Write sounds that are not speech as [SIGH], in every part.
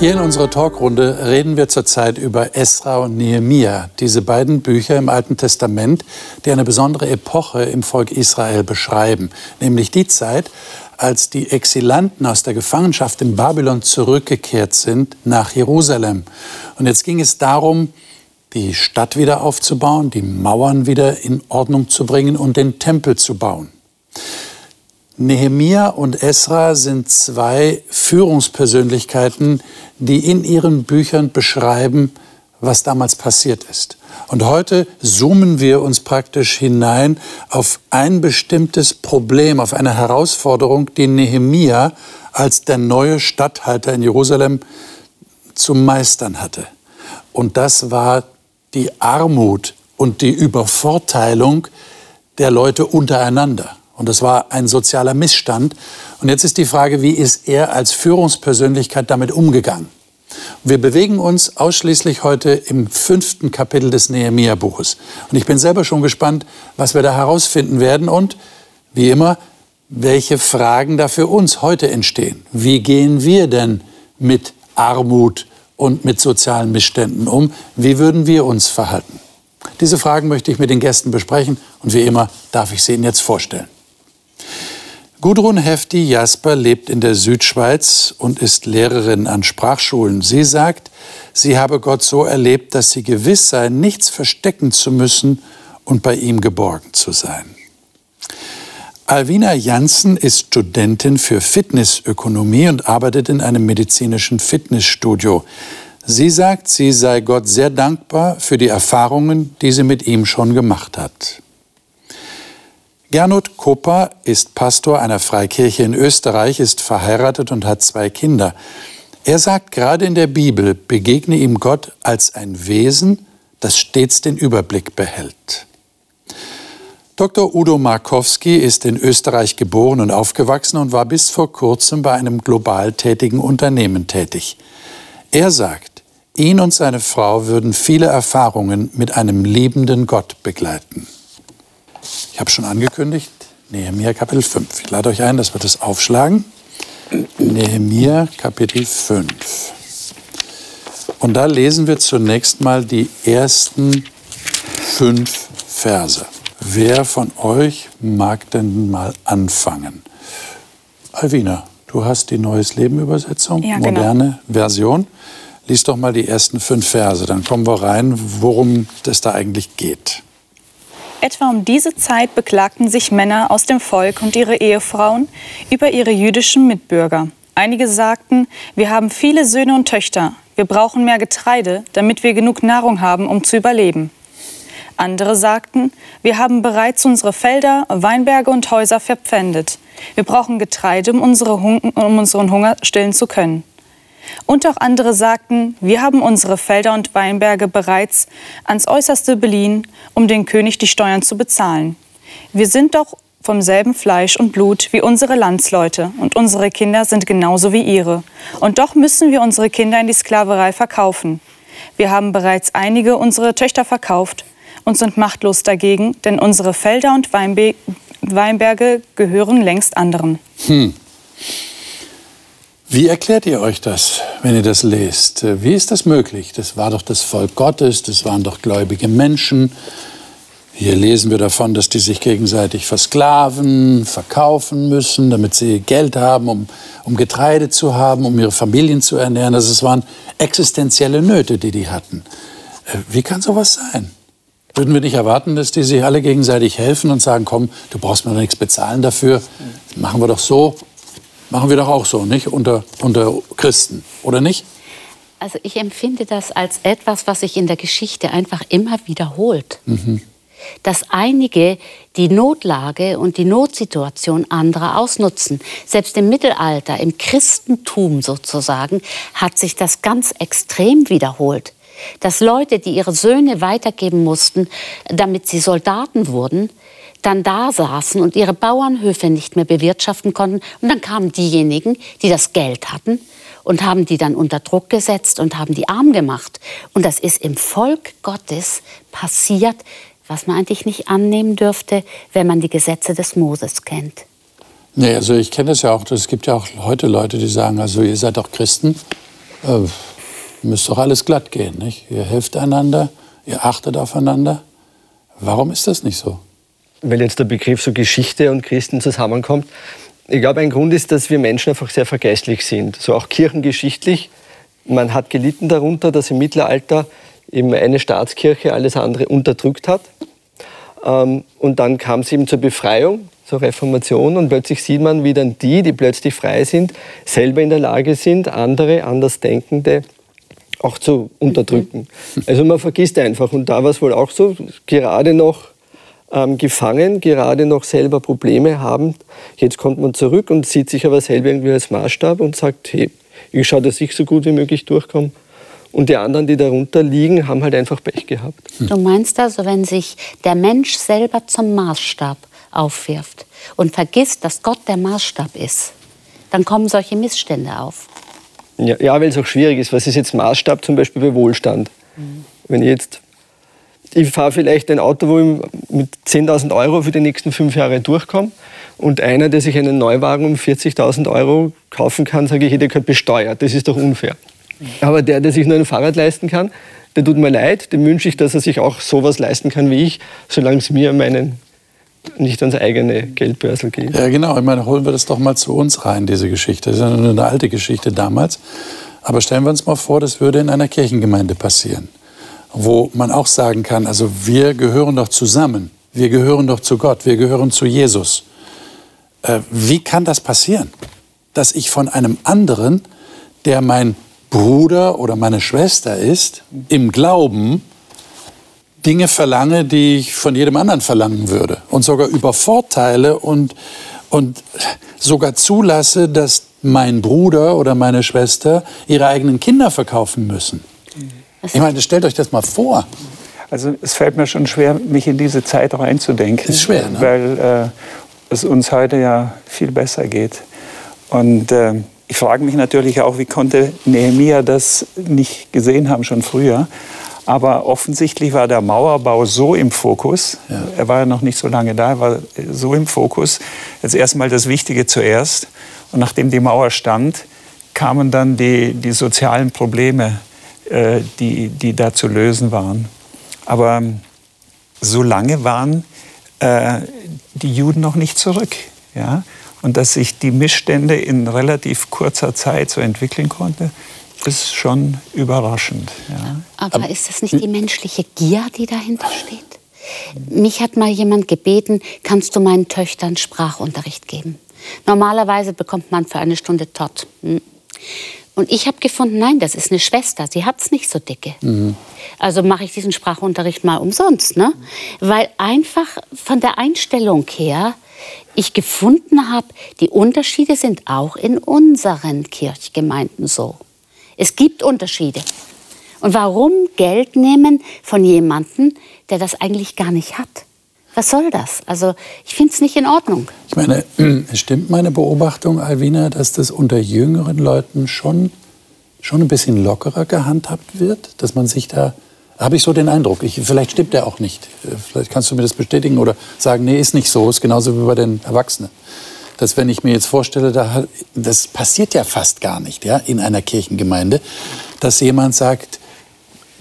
Hier in unserer Talkrunde reden wir zurzeit über Esra und Nehemia, diese beiden Bücher im Alten Testament, die eine besondere Epoche im Volk Israel beschreiben, nämlich die Zeit, als die Exilanten aus der Gefangenschaft in Babylon zurückgekehrt sind nach Jerusalem. Und jetzt ging es darum, die Stadt wieder aufzubauen, die Mauern wieder in Ordnung zu bringen und den Tempel zu bauen. Nehemia und Esra sind zwei Führungspersönlichkeiten, die in ihren Büchern beschreiben, was damals passiert ist. Und heute zoomen wir uns praktisch hinein auf ein bestimmtes Problem, auf eine Herausforderung, die Nehemia als der neue Statthalter in Jerusalem zu meistern hatte. Und das war die Armut und die Übervorteilung der Leute untereinander. Und das war ein sozialer Missstand. Und jetzt ist die Frage, wie ist er als Führungspersönlichkeit damit umgegangen? Wir bewegen uns ausschließlich heute im fünften Kapitel des Nehemia-Buches. Und ich bin selber schon gespannt, was wir da herausfinden werden und, wie immer, welche Fragen da für uns heute entstehen. Wie gehen wir denn mit Armut und mit sozialen Missständen um? Wie würden wir uns verhalten? Diese Fragen möchte ich mit den Gästen besprechen und wie immer darf ich sie Ihnen jetzt vorstellen. Gudrun Hefti Jasper lebt in der Südschweiz und ist Lehrerin an Sprachschulen. Sie sagt, sie habe Gott so erlebt, dass sie gewiss sei, nichts verstecken zu müssen und bei ihm geborgen zu sein. Alvina Janssen ist Studentin für Fitnessökonomie und arbeitet in einem medizinischen Fitnessstudio. Sie sagt, sie sei Gott sehr dankbar für die Erfahrungen, die sie mit ihm schon gemacht hat. Gernot Kopper ist Pastor einer Freikirche in Österreich, ist verheiratet und hat zwei Kinder. Er sagt, gerade in der Bibel begegne ihm Gott als ein Wesen, das stets den Überblick behält. Dr. Udo Markowski ist in Österreich geboren und aufgewachsen und war bis vor kurzem bei einem global tätigen Unternehmen tätig. Er sagt, ihn und seine Frau würden viele Erfahrungen mit einem liebenden Gott begleiten. Ich habe schon angekündigt, Nehemiah Kapitel 5. Ich lade euch ein, dass wir das aufschlagen. Nehemiah Kapitel 5. Und da lesen wir zunächst mal die ersten fünf Verse. Wer von euch mag denn mal anfangen? Alvina, du hast die Neues Leben Übersetzung, ja, genau. moderne Version. Lies doch mal die ersten fünf Verse, dann kommen wir rein, worum es da eigentlich geht. Etwa um diese Zeit beklagten sich Männer aus dem Volk und ihre Ehefrauen über ihre jüdischen Mitbürger. Einige sagten, wir haben viele Söhne und Töchter, wir brauchen mehr Getreide, damit wir genug Nahrung haben, um zu überleben. Andere sagten, wir haben bereits unsere Felder, Weinberge und Häuser verpfändet. Wir brauchen Getreide, um, unsere um unseren Hunger stillen zu können. Und auch andere sagten, wir haben unsere Felder und Weinberge bereits ans äußerste beliehen, um den König die Steuern zu bezahlen. Wir sind doch vom selben Fleisch und Blut wie unsere Landsleute und unsere Kinder sind genauso wie ihre. Und doch müssen wir unsere Kinder in die Sklaverei verkaufen. Wir haben bereits einige unserer Töchter verkauft und sind machtlos dagegen, denn unsere Felder und Weinbe Weinberge gehören längst anderen. Hm. Wie erklärt ihr euch das, wenn ihr das lest? Wie ist das möglich? Das war doch das Volk Gottes, das waren doch gläubige Menschen. Hier lesen wir davon, dass die sich gegenseitig versklaven, verkaufen müssen, damit sie Geld haben, um, um Getreide zu haben, um ihre Familien zu ernähren. Also es waren existenzielle Nöte, die die hatten. Äh, wie kann sowas sein? Würden wir nicht erwarten, dass die sich alle gegenseitig helfen und sagen, komm, du brauchst mir doch nichts bezahlen dafür, machen wir doch so, Machen wir doch auch so, nicht? Unter, unter Christen, oder nicht? Also ich empfinde das als etwas, was sich in der Geschichte einfach immer wiederholt. Mhm. Dass einige die Notlage und die Notsituation anderer ausnutzen. Selbst im Mittelalter, im Christentum sozusagen, hat sich das ganz extrem wiederholt. dass Leute, die ihre Söhne weitergeben mussten, damit sie Soldaten wurden, dann da saßen und ihre Bauernhöfe nicht mehr bewirtschaften konnten. Und dann kamen diejenigen, die das Geld hatten und haben die dann unter Druck gesetzt und haben die arm gemacht. Und das ist im Volk Gottes passiert, was man eigentlich nicht annehmen dürfte, wenn man die Gesetze des Moses kennt. Nee, also ich kenne das ja auch. Es gibt ja auch heute Leute, die sagen, also ihr seid doch Christen, äh, müsst doch alles glatt gehen, nicht? Ihr helft einander, ihr achtet aufeinander. Warum ist das nicht so? Weil jetzt der Begriff so Geschichte und Christen zusammenkommt. Ich glaube, ein Grund ist, dass wir Menschen einfach sehr vergeistlich sind, so auch kirchengeschichtlich. Man hat gelitten darunter, dass im Mittelalter eben eine Staatskirche alles andere unterdrückt hat. Ähm, und dann kam es eben zur Befreiung, zur Reformation und plötzlich sieht man, wie dann die, die plötzlich frei sind, selber in der Lage sind, andere Andersdenkende auch zu unterdrücken. [LAUGHS] Also man vergisst einfach. Und da war es wohl auch so, gerade noch ähm, gefangen, gerade noch selber Probleme haben. Jetzt kommt man zurück und sieht sich aber selber irgendwie als Maßstab und sagt, hey, ich schaue, dass ich so gut wie möglich durchkomme. Und die anderen, die darunter liegen, haben halt einfach Pech gehabt. Du meinst also, wenn sich der Mensch selber zum Maßstab aufwirft und vergisst, dass Gott der Maßstab ist, dann kommen solche Missstände auf. Ja, ja weil es auch schwierig ist. Was ist jetzt Maßstab zum Beispiel bei Wohlstand? Mhm. Wenn ich jetzt, ich fahre vielleicht ein Auto, wo ich mit 10.000 Euro für die nächsten fünf Jahre durchkomme und einer, der sich einen Neuwagen um 40.000 Euro kaufen kann, sage ich, der gehört besteuert. Das ist doch unfair. Aber der, der sich nur ein Fahrrad leisten kann, der tut mir leid, dem wünsche ich, dass er sich auch sowas leisten kann wie ich, solange es mir meinen nicht ans eigene Geldbörsel geht. Ja, genau. Ich meine, holen wir das doch mal zu uns rein, diese Geschichte. Das ist eine alte Geschichte damals. Aber stellen wir uns mal vor, das würde in einer Kirchengemeinde passieren, wo man auch sagen kann, also wir gehören doch zusammen. Wir gehören doch zu Gott. Wir gehören zu Jesus. Äh, wie kann das passieren? Dass ich von einem anderen, der mein Bruder oder meine Schwester ist, im Glauben Dinge verlange, die ich von jedem anderen verlangen würde. Und sogar übervorteile und, und sogar zulasse, dass mein Bruder oder meine Schwester ihre eigenen Kinder verkaufen müssen. Ich meine, stellt euch das mal vor. Also es fällt mir schon schwer, mich in diese Zeit reinzudenken. Ist schwer, ne? Weil äh, es uns heute ja viel besser geht. Und äh, ich frage mich natürlich auch, wie konnte Nehemiah das nicht gesehen haben schon früher. Aber offensichtlich war der Mauerbau so im Fokus, ja. er war ja noch nicht so lange da, er war so im Fokus, jetzt erstmal das Wichtige zuerst. Und nachdem die Mauer stand, kamen dann die, die sozialen Probleme, äh, die, die da zu lösen waren. Aber so lange waren äh, die Juden noch nicht zurück. Ja? Und dass sich die Missstände in relativ kurzer Zeit so entwickeln konnte, ist schon überraschend. Ja. Aber, Aber ist das nicht die menschliche Gier, die dahinter steht? Mich hat mal jemand gebeten, kannst du meinen Töchtern Sprachunterricht geben? Normalerweise bekommt man für eine Stunde Tott. Und ich habe gefunden, nein, das ist eine Schwester, sie hat es nicht so dicke. Mhm. Also mache ich diesen Sprachunterricht mal umsonst. Ne? Weil einfach von der Einstellung her ich gefunden habe, die Unterschiede sind auch in unseren Kirchgemeinden so. Es gibt Unterschiede. Und warum Geld nehmen von jemandem, der das eigentlich gar nicht hat? Was soll das? Also ich finde es nicht in Ordnung. Ich meine, [CLEARS THROAT] stimmt meine Beobachtung, Alvina, dass das unter jüngeren Leuten schon, schon ein bisschen lockerer gehandhabt wird? Dass man sich da habe ich so den Eindruck. Ich, vielleicht stimmt der auch nicht. Vielleicht kannst du mir das bestätigen oder sagen, nee, ist nicht so. Ist genauso wie bei den Erwachsenen. Dass wenn ich mir jetzt vorstelle, da, das passiert ja fast gar nicht ja, in einer Kirchengemeinde, dass jemand sagt,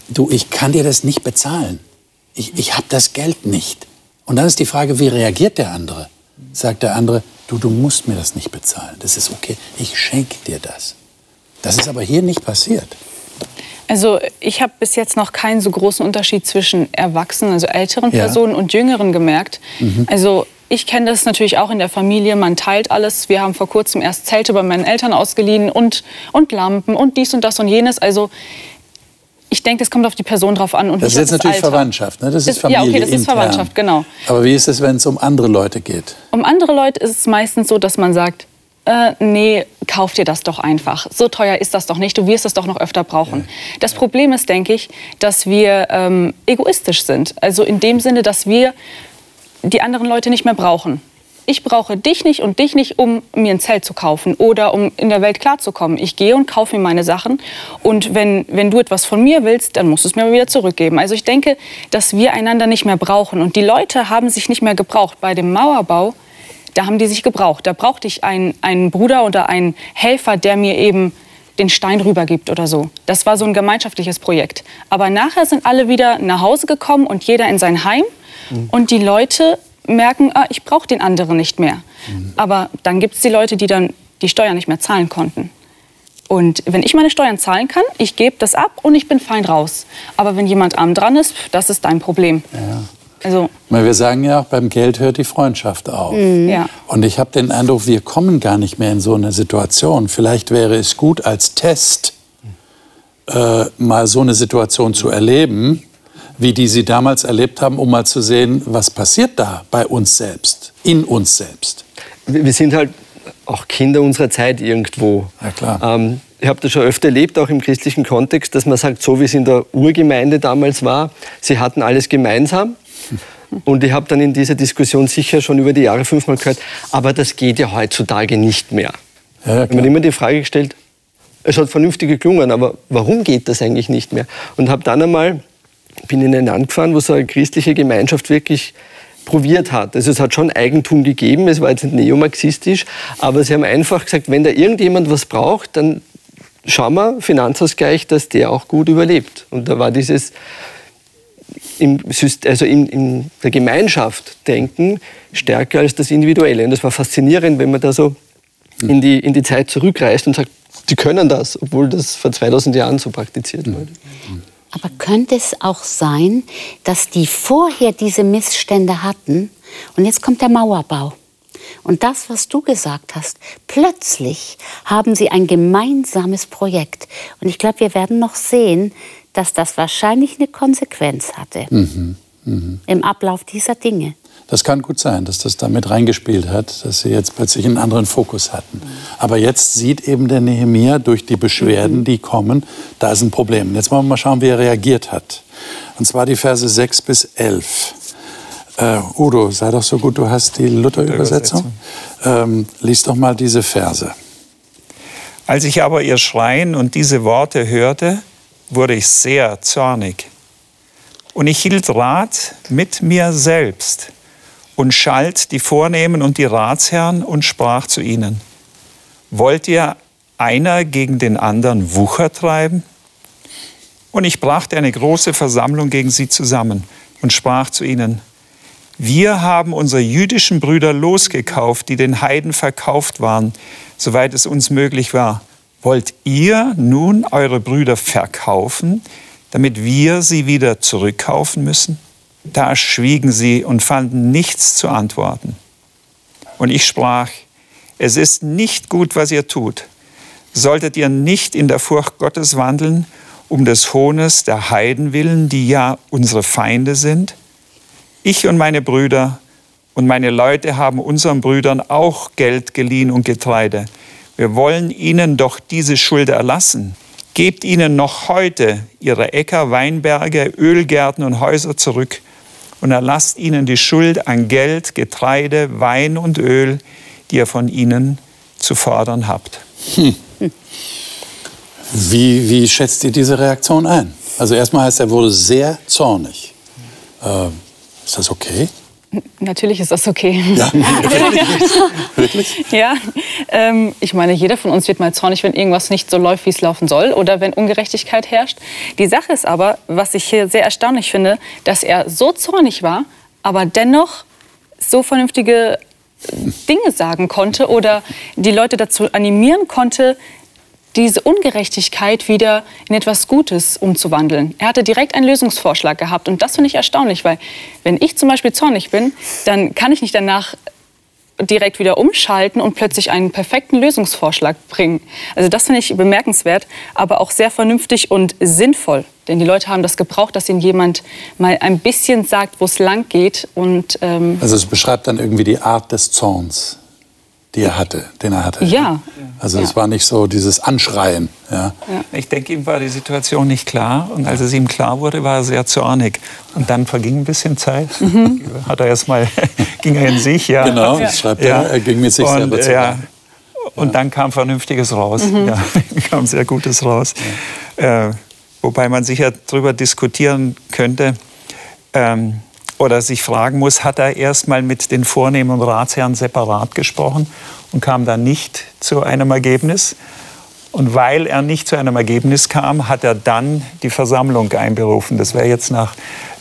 du, ich kann dir das nicht bezahlen. Ich, ich habe das Geld nicht. Und dann ist die Frage, wie reagiert der andere? Sagt der andere, du, du musst mir das nicht bezahlen. Das ist okay. Ich schenke dir das. Das ist aber hier nicht passiert. Also ich habe bis jetzt noch keinen so großen Unterschied zwischen Erwachsenen, also älteren Personen ja. und Jüngeren gemerkt. Mhm. Also ich kenne das natürlich auch in der Familie. Man teilt alles. Wir haben vor kurzem erst Zelte bei meinen Eltern ausgeliehen und, und Lampen und dies und das und jenes. Also ich denke, es kommt auf die Person drauf an. Und das ist jetzt natürlich Alter. Verwandtschaft, ne? das ist Familie. Ja, okay, das ist intern. Verwandtschaft, genau. Aber wie ist es, wenn es um andere Leute geht? Um andere Leute ist es meistens so, dass man sagt, äh, nee, kauf dir das doch einfach. So teuer ist das doch nicht, du wirst es doch noch öfter brauchen. Das Problem ist, denke ich, dass wir ähm, egoistisch sind. Also in dem Sinne, dass wir die anderen Leute nicht mehr brauchen. Ich brauche dich nicht und dich nicht, um mir ein Zelt zu kaufen oder um in der Welt klarzukommen. Ich gehe und kaufe mir meine Sachen. Und wenn, wenn du etwas von mir willst, dann musst du es mir wieder zurückgeben. Also ich denke, dass wir einander nicht mehr brauchen. Und die Leute haben sich nicht mehr gebraucht. Bei dem Mauerbau, da haben die sich gebraucht. Da brauchte ich einen, einen Bruder oder einen Helfer, der mir eben den Stein rübergibt oder so. Das war so ein gemeinschaftliches Projekt. Aber nachher sind alle wieder nach Hause gekommen und jeder in sein Heim. Und die Leute merken, ah, ich brauche den anderen nicht mehr. Mhm. Aber dann gibt es die Leute, die dann die Steuern nicht mehr zahlen konnten. Und wenn ich meine Steuern zahlen kann, ich gebe das ab und ich bin fein raus. Aber wenn jemand arm dran ist, das ist dein Problem. Ja. Also, wir sagen ja auch, beim Geld hört die Freundschaft auf. Mhm. Ja. Und ich habe den Eindruck, wir kommen gar nicht mehr in so eine Situation. Vielleicht wäre es gut, als Test äh, mal so eine Situation zu erleben wie die Sie damals erlebt haben, um mal zu sehen, was passiert da bei uns selbst, in uns selbst? Wir sind halt auch Kinder unserer Zeit irgendwo. Ja, klar. Ähm, ich habe das schon öfter erlebt, auch im christlichen Kontext, dass man sagt, so wie es in der Urgemeinde damals war, sie hatten alles gemeinsam. [LAUGHS] Und ich habe dann in dieser Diskussion sicher schon über die Jahre fünfmal gehört, aber das geht ja heutzutage nicht mehr. Ja, ja, man immer die Frage gestellt, es hat vernünftig geklungen, aber warum geht das eigentlich nicht mehr? Und habe dann einmal bin in ein Land gefahren, wo so eine christliche Gemeinschaft wirklich probiert hat. Also es hat schon Eigentum gegeben, es war jetzt nicht neomarxistisch, aber sie haben einfach gesagt, wenn da irgendjemand was braucht, dann schauen wir, Finanzausgleich, dass der auch gut überlebt. Und da war dieses im, also in, in der Gemeinschaft denken stärker als das Individuelle. Und das war faszinierend, wenn man da so in die, in die Zeit zurückreist und sagt, die können das, obwohl das vor 2000 Jahren so praktiziert wurde. Aber könnte es auch sein, dass die vorher diese Missstände hatten und jetzt kommt der Mauerbau? Und das, was du gesagt hast, plötzlich haben sie ein gemeinsames Projekt. Und ich glaube, wir werden noch sehen, dass das wahrscheinlich eine Konsequenz hatte mhm. Mhm. im Ablauf dieser Dinge. Das kann gut sein, dass das damit reingespielt hat, dass sie jetzt plötzlich einen anderen Fokus hatten. Aber jetzt sieht eben der Nehemia durch die Beschwerden, die kommen, da ist ein Problem. Jetzt wollen wir mal schauen, wie er reagiert hat. Und zwar die Verse 6 bis 11. Äh, Udo, sei doch so gut, du hast die Luther-Übersetzung. Ähm, lies doch mal diese Verse. Als ich aber ihr Schreien und diese Worte hörte, wurde ich sehr zornig. Und ich hielt Rat mit mir selbst und schalt die Vornehmen und die Ratsherren und sprach zu ihnen, wollt ihr einer gegen den anderen Wucher treiben? Und ich brachte eine große Versammlung gegen sie zusammen und sprach zu ihnen, wir haben unsere jüdischen Brüder losgekauft, die den Heiden verkauft waren, soweit es uns möglich war. Wollt ihr nun eure Brüder verkaufen, damit wir sie wieder zurückkaufen müssen? Da schwiegen sie und fanden nichts zu antworten. Und ich sprach, es ist nicht gut, was ihr tut. Solltet ihr nicht in der Furcht Gottes wandeln, um des Hohnes der Heiden willen, die ja unsere Feinde sind? Ich und meine Brüder und meine Leute haben unseren Brüdern auch Geld geliehen und Getreide. Wir wollen ihnen doch diese Schuld erlassen. Gebt ihnen noch heute ihre Äcker, Weinberge, Ölgärten und Häuser zurück und erlasst ihnen die Schuld an Geld, Getreide, Wein und Öl, die ihr von ihnen zu fordern habt. Hm. Wie, wie schätzt ihr diese Reaktion ein? Also erstmal heißt er wurde sehr zornig. Äh, ist das okay? Natürlich ist das okay. Ja, [LAUGHS] wirklich? Ja, ähm, ich meine, jeder von uns wird mal zornig, wenn irgendwas nicht so läuft, wie es laufen soll oder wenn Ungerechtigkeit herrscht. Die Sache ist aber, was ich hier sehr erstaunlich finde, dass er so zornig war, aber dennoch so vernünftige Dinge sagen konnte oder die Leute dazu animieren konnte, diese Ungerechtigkeit wieder in etwas Gutes umzuwandeln. Er hatte direkt einen Lösungsvorschlag gehabt und das finde ich erstaunlich, weil wenn ich zum Beispiel zornig bin, dann kann ich nicht danach direkt wieder umschalten und plötzlich einen perfekten Lösungsvorschlag bringen. Also das finde ich bemerkenswert, aber auch sehr vernünftig und sinnvoll. Denn die Leute haben das gebraucht, dass ihnen jemand mal ein bisschen sagt, wo es lang geht. Und, ähm also es beschreibt dann irgendwie die Art des Zorns. Die er hatte, den er hatte. Ja. Also es Ja. war nicht so dieses Anschreien. Ja. Ich denke, ihm war die Situation nicht klar. Und als es ihm klar wurde, war er sehr zornig. Und dann verging ein bisschen Zeit. Hat er erstmal, [LAUGHS] ging er in sich. Ja. Genau, das schreibt er. Er ging mit sich und, selber zu ja. Und dann kam Vernünftiges raus. Ja, [LAUGHS] kam sehr Gutes raus. Äh, wobei man sicher darüber diskutieren könnte ähm, oder sich fragen muss, hat er erst mal mit den vornehmen Ratsherren separat gesprochen und kam dann nicht zu einem Ergebnis? Und weil er nicht zu einem Ergebnis kam, hat er dann die Versammlung einberufen. Das wäre jetzt nach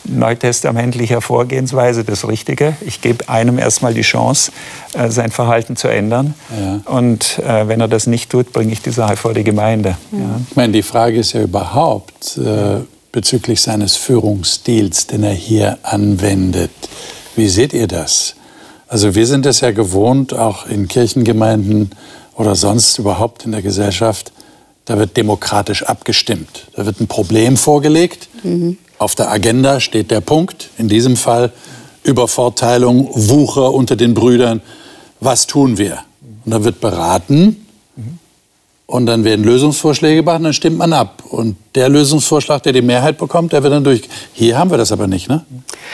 neutestamentlicher Vorgehensweise das Richtige. Ich gebe einem erstmal die Chance, äh, sein Verhalten zu ändern. Ja. Und äh, wenn er das nicht tut, bringe ich die Sache vor die Gemeinde. Ja. Ich meine, die Frage ist ja überhaupt äh, bezüglich seines Führungsstils, den er hier anwendet. Wie seht ihr das? Also wir sind es ja gewohnt, auch in Kirchengemeinden oder sonst überhaupt in der Gesellschaft, da wird demokratisch abgestimmt. Da wird ein Problem vorgelegt. Auf der Agenda steht der Punkt, in diesem Fall Übervorteilung, Wucher unter den Brüdern. Was tun wir? Und dann wird beraten und dann werden Lösungsvorschläge gemacht und dann stimmt man ab. Und der Lösungsvorschlag, der die Mehrheit bekommt, der wird dann durch. Hier haben wir das aber nicht, ne?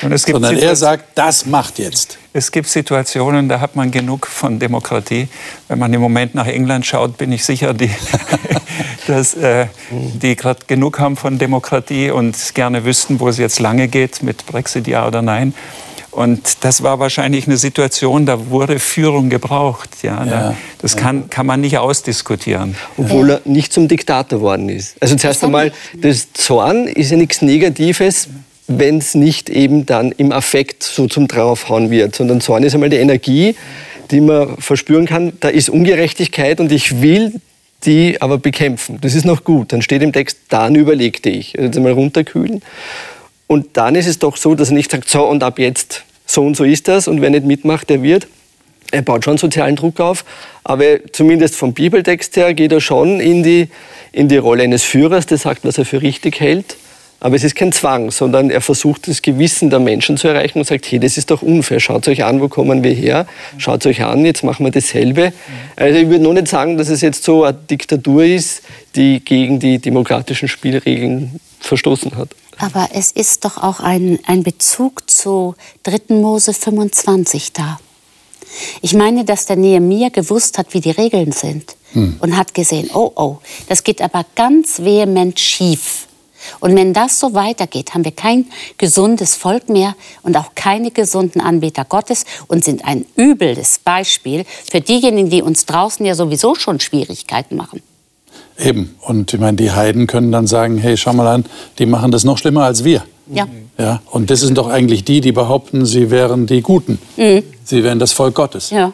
Und es gibt Sondern er Situa- sagt, das macht jetzt. Es gibt Situationen, da hat man genug von Demokratie. Wenn man im Moment nach England schaut, bin ich sicher, die, [LAUGHS] dass äh, die gerade genug haben von Demokratie und gerne wüssten, wo es jetzt lange geht, mit Brexit ja oder nein. Und das war wahrscheinlich eine Situation, da wurde Führung gebraucht. Ja, da, das kann, kann man nicht ausdiskutieren. obwohl er nicht zum Diktator worden ist. Also zuerst einmal, das Zorn ist ja nichts Negatives, wenn es nicht eben dann im Affekt so zum Draufhauen wird, sondern Zorn ist einmal die Energie, die man verspüren kann, da ist Ungerechtigkeit und ich will die aber bekämpfen. Das ist noch gut. Dann steht im Text, dann überlegte ich. Also jetzt einmal runterkühlen. Und dann ist es doch so, dass er nicht sagt, so und ab jetzt, so und so ist das und wer nicht mitmacht, der wird. Er baut schon sozialen Druck auf, aber zumindest vom Bibeltext her geht er schon in die, in die Rolle eines Führers, der sagt, was er für richtig hält. Aber es ist kein Zwang, sondern er versucht, das Gewissen der Menschen zu erreichen und sagt, hey, das ist doch unfair. Schaut euch an, wo kommen wir her? Schaut euch an, jetzt machen wir dasselbe. Also ich würde noch nicht sagen, dass es jetzt so eine Diktatur ist, die gegen die demokratischen Spielregeln verstoßen hat. Aber es ist doch auch ein, ein Bezug zu 3. Mose 25 da. Ich meine, dass der Nehemiah gewusst hat, wie die Regeln sind und hat gesehen, oh, oh, das geht aber ganz vehement schief. Und wenn das so weitergeht, haben wir kein gesundes Volk mehr und auch keine gesunden Anbeter Gottes und sind ein übles Beispiel für diejenigen, die uns draußen ja sowieso schon Schwierigkeiten machen. Eben. Und ich meine, die Heiden können dann sagen, hey, schau mal an, die machen das noch schlimmer als wir. Ja. Ja, und das sind doch eigentlich die, die behaupten, sie wären die Guten. Sie wären das Volk Gottes. Ja.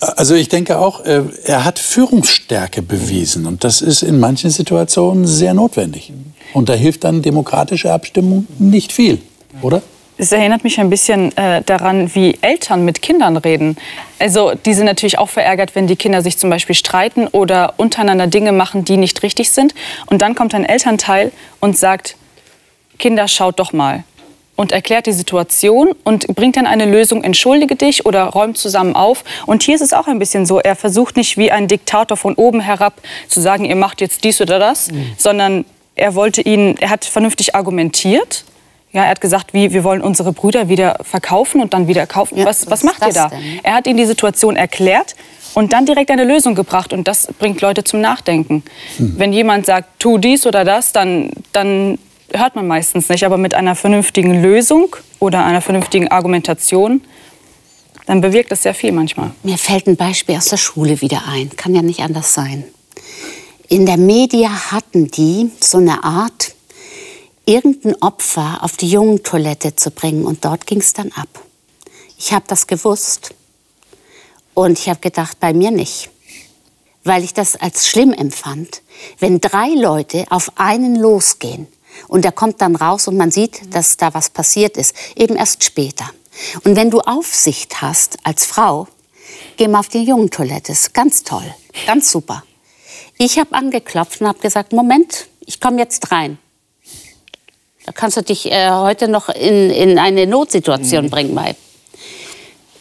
Also ich denke auch, äh, er hat Führungsstärke bewiesen und das ist in manchen Situationen sehr notwendig. Und da hilft dann demokratische Abstimmung nicht viel, oder? Es erinnert mich ein bisschen äh, daran, wie Eltern mit Kindern reden. Also die sind natürlich auch verärgert, wenn die Kinder sich zum Beispiel streiten oder untereinander Dinge machen, die nicht richtig sind. Und dann kommt ein Elternteil und sagt, Kinder, schaut doch mal. Und erklärt die Situation und bringt dann eine Lösung, entschuldige dich oder räumt zusammen auf. Und hier ist es auch ein bisschen so, er versucht nicht wie ein Diktator von oben herab zu sagen, ihr macht jetzt dies oder das, sondern er wollte ihn, er hat vernünftig argumentiert. Ja, er hat gesagt, wie, wir wollen unsere Brüder wieder verkaufen und dann wieder kaufen. Ja, was, was macht ihr da? denn? Er hat ihnen die Situation erklärt und dann direkt eine Lösung gebracht. Und das bringt Leute zum Nachdenken. Wenn jemand sagt, tu dies oder das, dann, dann hört man meistens nicht. Aber mit einer vernünftigen Lösung oder einer vernünftigen Argumentation, dann bewirkt das sehr viel manchmal. Mir fällt ein Beispiel aus der Schule wieder ein. Kann ja nicht anders sein. In der Media hatten die so eine Art, irgendein Opfer auf die Jungentoilette zu bringen. Und dort ging es dann ab. Ich habe das gewusst. Und ich habe gedacht, bei mir nicht. Weil ich das als schlimm empfand, wenn drei Leute auf einen losgehen und der kommt dann raus und man sieht, dass da was passiert ist, eben erst später. Und wenn du Aufsicht hast als Frau, geh mal auf die Jungentoilette, ist ganz toll, ganz super. Ich habe angeklopft und habe gesagt, Moment, ich komme jetzt rein. Da kannst du dich äh, heute noch in, in eine Notsituation bringen, Mai.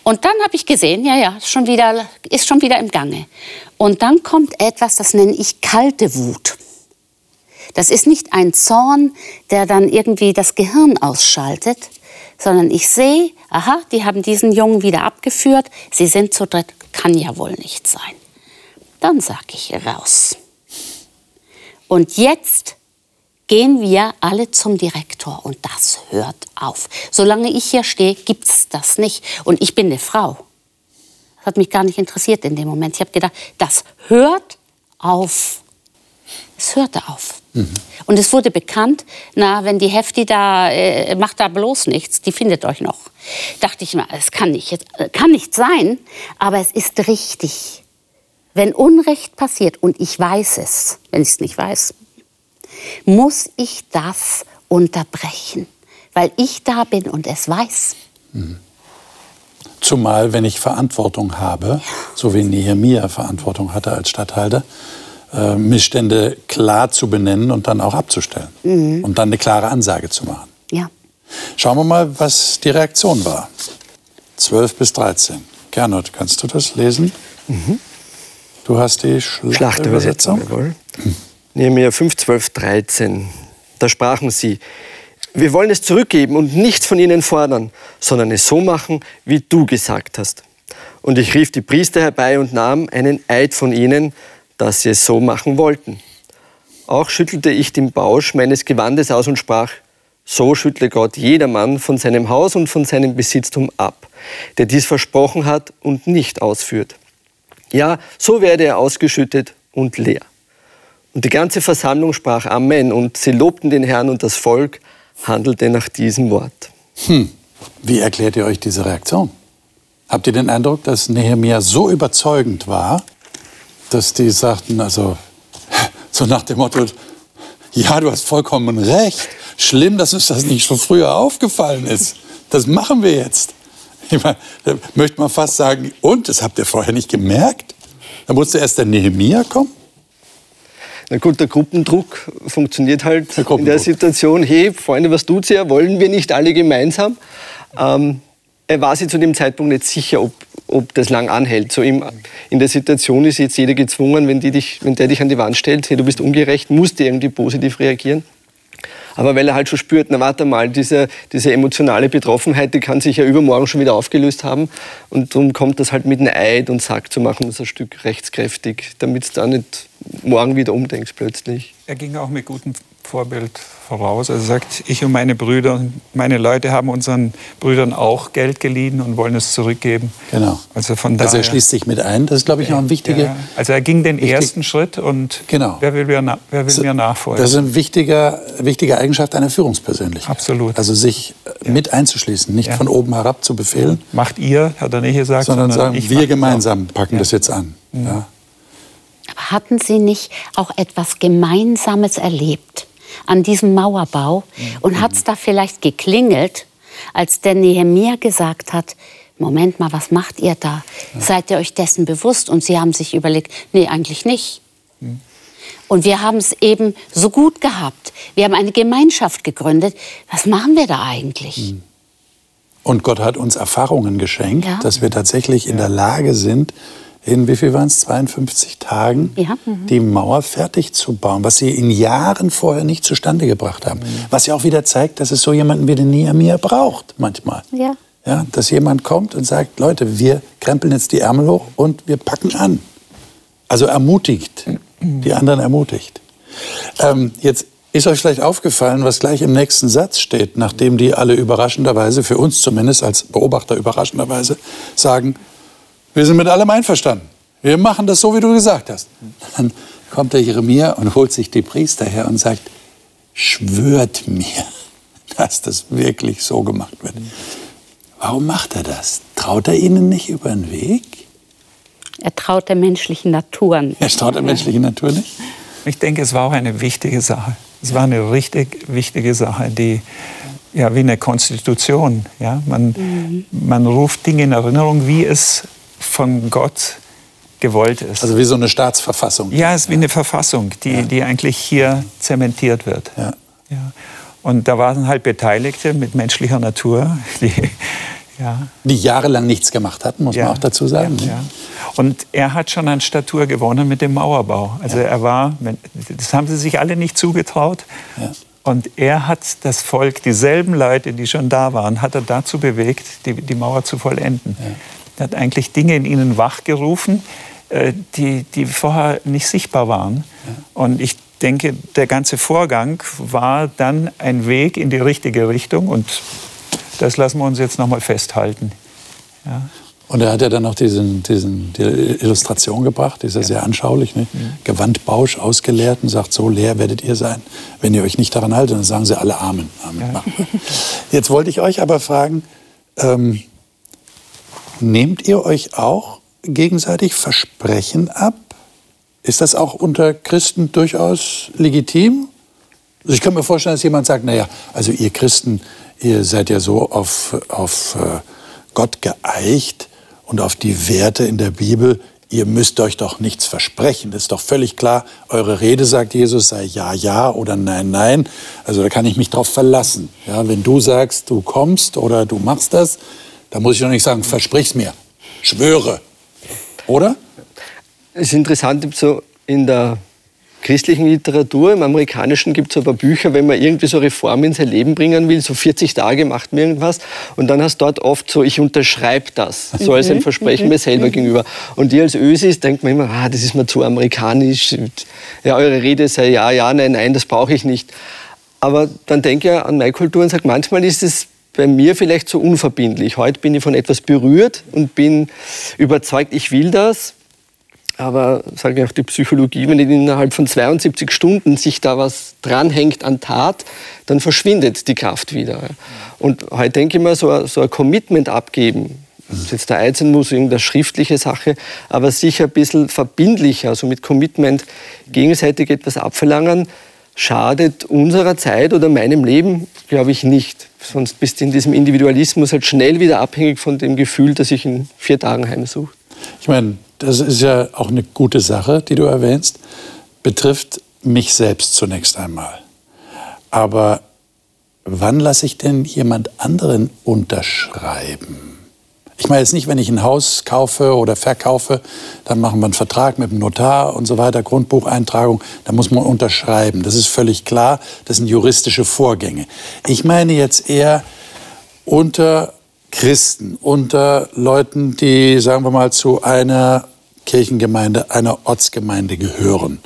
Und dann habe ich gesehen, ja, ja, schon wieder, ist schon wieder im Gange. Und dann kommt etwas, das nenne ich kalte Wut. Das ist nicht ein Zorn, der dann irgendwie das Gehirn ausschaltet, sondern ich sehe, aha, die haben diesen Jungen wieder abgeführt, sie sind zu dritt, kann ja wohl nicht sein. Dann sage ich raus. Und jetzt gehen wir alle zum Direktor und das hört auf. Solange ich hier stehe, gibt es das nicht. Und ich bin eine Frau. Das hat mich gar nicht interessiert in dem Moment. Ich habe gedacht, das hört auf. Es hörte auf. Mhm. Und es wurde bekannt, na, wenn die Hefti da, äh, macht da bloß nichts, die findet euch noch. Dachte ich mir, es kann nicht, kann nicht sein, aber es ist richtig. Wenn Unrecht passiert und ich weiß es, wenn ich es nicht weiß, muss ich das unterbrechen, weil ich da bin und es weiß. Mhm. Zumal, wenn ich Verantwortung habe, so wie Nehemiah Verantwortung hatte als Statthalter, äh, Missstände klar zu benennen und dann auch abzustellen. Mhm. Und dann eine klare Ansage zu machen. Ja. Schauen wir mal, was die Reaktion war. 12 bis 13. Gernot, kannst du das lesen? Mhm. Du hast die Schlachtübersetzung. Schlachtübersetzung. Nehemiah 5, 12, 13. Da sprachen sie, wir wollen es zurückgeben und nichts von ihnen fordern, sondern es so machen, wie du gesagt hast. Und ich rief die Priester herbei und nahm einen Eid von ihnen, dass sie es so machen wollten. Auch schüttelte ich den Bausch meines Gewandes aus und sprach, so schüttle Gott jedermann von seinem Haus und von seinem Besitztum ab, der dies versprochen hat und nicht ausführt. Ja, so werde er ausgeschüttet und leer. Und die ganze Versammlung sprach Amen und sie lobten den Herrn und das Volk handelte nach diesem Wort. Hm. Wie erklärt ihr euch diese Reaktion? Habt ihr den Eindruck, dass Nehemiah so überzeugend war, dass die sagten, also [LAUGHS] so nach dem Motto, ja, du hast vollkommen recht. Schlimm, dass uns das nicht schon früher aufgefallen ist. Das machen wir jetzt. Ich meine, da möchte man fast sagen, und, das habt ihr vorher nicht gemerkt? Da musste erst der Nehemiah kommen? Na gut, der Gruppendruck funktioniert halt der in der Situation, hey, Freunde, was tut's ihr? Wollen wir nicht alle gemeinsam? Ähm, er war sich zu dem Zeitpunkt nicht sicher, ob, ob das lang anhält. So im, in der Situation ist jetzt jeder gezwungen, wenn, dich, wenn der dich an die Wand stellt, hey, du bist ungerecht, musst du irgendwie positiv reagieren. Aber weil er halt schon spürt, na warte mal, diese, diese emotionale Betroffenheit, die kann sich ja übermorgen schon wieder aufgelöst haben. Und darum kommt das halt mit einem Eid und Sack zu machen, das ein Stück rechtskräftig, damit du da nicht morgen wieder umdenkst plötzlich. Er ging auch mit gutem Vorbild voraus. Er sagt, ich und meine Brüder, meine Leute haben unseren Brüdern auch Geld geliehen und wollen es zurückgeben. Genau. Also, von daher, also er schließt sich mit ein. Das ist, glaube ich, noch ein wichtiger. Ja, also er ging den ersten Schritt und genau. wer will, mir, wer will mir nachfolgen? Das ist eine wichtige, wichtige Eigenschaft einer Führungspersönlichkeit. Absolut. Also sich ja. mit einzuschließen, nicht ja. von oben herab zu befehlen. Macht ihr, hat er nicht gesagt, sondern, sondern sagen, wir gemeinsam packen das jetzt an. Mhm. Ja. Aber hatten Sie nicht auch etwas Gemeinsames erlebt? An diesem Mauerbau und hat es da vielleicht geklingelt, als der Nehemiah gesagt hat, Moment mal, was macht ihr da? Seid ihr euch dessen bewusst? Und sie haben sich überlegt, nee, eigentlich nicht. Mhm. Und wir haben es eben so gut gehabt. Wir haben eine Gemeinschaft gegründet. Was machen wir da eigentlich? Mhm. Und Gott hat uns Erfahrungen geschenkt, ja. dass wir tatsächlich in der Lage sind, in wie viel waren es, 52 Tagen, ja. mhm. die Mauer fertig zu bauen, was sie in Jahren vorher nicht zustande gebracht haben. Mhm. Was ja auch wieder zeigt, dass es so jemanden wie den Nehemiah braucht manchmal. Ja. Ja, dass jemand kommt und sagt, Leute, wir krempeln jetzt die Ärmel hoch und wir packen an. Also ermutigt, die anderen ermutigt. Ähm, jetzt ist euch vielleicht aufgefallen, was gleich im nächsten Satz steht, nachdem die alle überraschenderweise, für uns zumindest als Beobachter überraschenderweise, sagen, wir sind mit allem einverstanden. Wir machen das so, wie du gesagt hast. Dann kommt der Jeremia und holt sich die Priester her und sagt, schwört mir, [LAUGHS] dass das wirklich so gemacht wird. Warum macht er das? Traut er ihnen nicht über den Weg? Er traut der menschlichen Natur nicht. Er traut der menschlichen Natur nicht? Ich denke, es war auch eine wichtige Sache. Es war eine richtig wichtige Sache, die ja wie eine Konstitution. Ja? Man, mhm. man ruft Dinge in Erinnerung, wie es von Gott gewollt ist. Also wie so eine Staatsverfassung. Ja, es ist wie eine Verfassung, die, ja. die eigentlich hier zementiert wird. Ja. ja. Und da waren halt Beteiligte mit menschlicher Natur, [LAUGHS] die, Ja. Die jahrelang nichts gemacht hatten, muss Ja. man auch dazu sagen. Ja, ne? ja. Und er hat schon an Statur gewonnen mit dem Mauerbau. Also er war, das haben sie sich alle nicht zugetraut. Ja. Und er hat das Volk, dieselben Leute, die schon da waren, hat er dazu bewegt, die, die Mauer zu vollenden. Er hat eigentlich Dinge in ihnen wachgerufen, äh, die, die vorher nicht sichtbar waren. Und ich denke, der ganze Vorgang war dann ein Weg in die richtige Richtung. Und das lassen wir uns jetzt noch mal festhalten. Und er hat ja dann noch diesen, diesen, die Illustration gebracht, die ist ja sehr anschaulich. Ne? Gewandbausch ausgeleert und sagt, so leer werdet ihr sein, wenn ihr euch nicht daran haltet. Dann sagen sie alle Amen. Amen. Wir. Jetzt wollte ich euch aber fragen, ähm, nehmt ihr euch auch gegenseitig Versprechen ab? Ist das auch unter Christen durchaus legitim? Also ich kann mir vorstellen, dass jemand sagt, naja, also ihr Christen, ihr seid ja so auf, auf äh, Gott geeicht und auf die Werte in der Bibel, ihr müsst euch doch nichts versprechen. Das ist doch völlig klar, eure Rede, sagt Jesus, sei ja, ja oder nein, nein. Also da kann ich mich drauf verlassen. Ja, wenn du sagst, du kommst oder du machst das, dann muss ich doch nicht sagen, versprich's mir, schwöre. Oder? Es ist interessant, so in der christlichen Literatur, im amerikanischen gibt es ein paar Bücher, wenn man irgendwie so Reformen in sein Leben bringen will, so 40 Tage macht man irgendwas und dann hast du dort oft so, ich unterschreibe das, so als ein Versprechen mir selber gegenüber. Und ihr als Ösis denkt man immer, ah, das ist mir zu amerikanisch, ja, eure Rede sei ja, ja, nein, nein, das brauche ich nicht. Aber dann denke ich an meine Kultur und sage, manchmal ist es bei mir vielleicht so unverbindlich. Heute bin ich von etwas berührt und bin überzeugt, ich will das. Aber sage ich auch die Psychologie, wenn innerhalb von 72 Stunden sich da was dranhängt an Tat, dann verschwindet die Kraft wieder. Und heute denke ich mir, so ein, so ein Commitment abgeben, ob es jetzt der Einzelne muss, irgendeine schriftliche Sache, aber sicher ein bisschen verbindlicher, also mit Commitment gegenseitig etwas abverlangen, schadet unserer Zeit oder meinem Leben, glaube ich, nicht. Sonst bist du in diesem Individualismus halt schnell wieder abhängig von dem Gefühl, das ich in vier Tagen heimsuche. Ich meine, das ist ja auch eine gute Sache, die du erwähnst, betrifft mich selbst zunächst einmal. Aber wann lasse ich denn jemand anderen unterschreiben? Ich meine jetzt nicht, wenn ich ein Haus kaufe oder verkaufe, dann machen wir einen Vertrag mit dem Notar und so weiter, Grundbucheintragung, da muss man unterschreiben. Das ist völlig klar, das sind juristische Vorgänge. Ich meine jetzt eher unter Christen, unter Leuten, die, sagen wir mal, zu einer Kirchengemeinde, einer Ortsgemeinde gehören.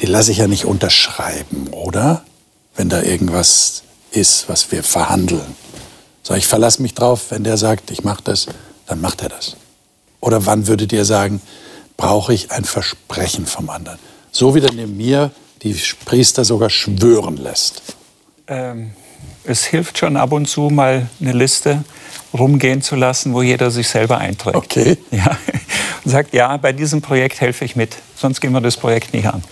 Die lasse ich ja nicht unterschreiben, oder? Wenn da irgendwas ist, was wir verhandeln. So, ich verlasse mich drauf, wenn der sagt, ich mache das, dann macht er das. Oder wann würdet ihr sagen, brauche ich ein Versprechen vom anderen? So wie der mir die Priester sogar schwören lässt. Ähm, es hilft schon ab und zu mal eine Liste rumgehen zu lassen, wo jeder sich selber einträgt. Okay. Ja. [LAUGHS] Und sagt, ja, bei diesem Projekt helfe ich mit, sonst gehen wir das Projekt nicht an.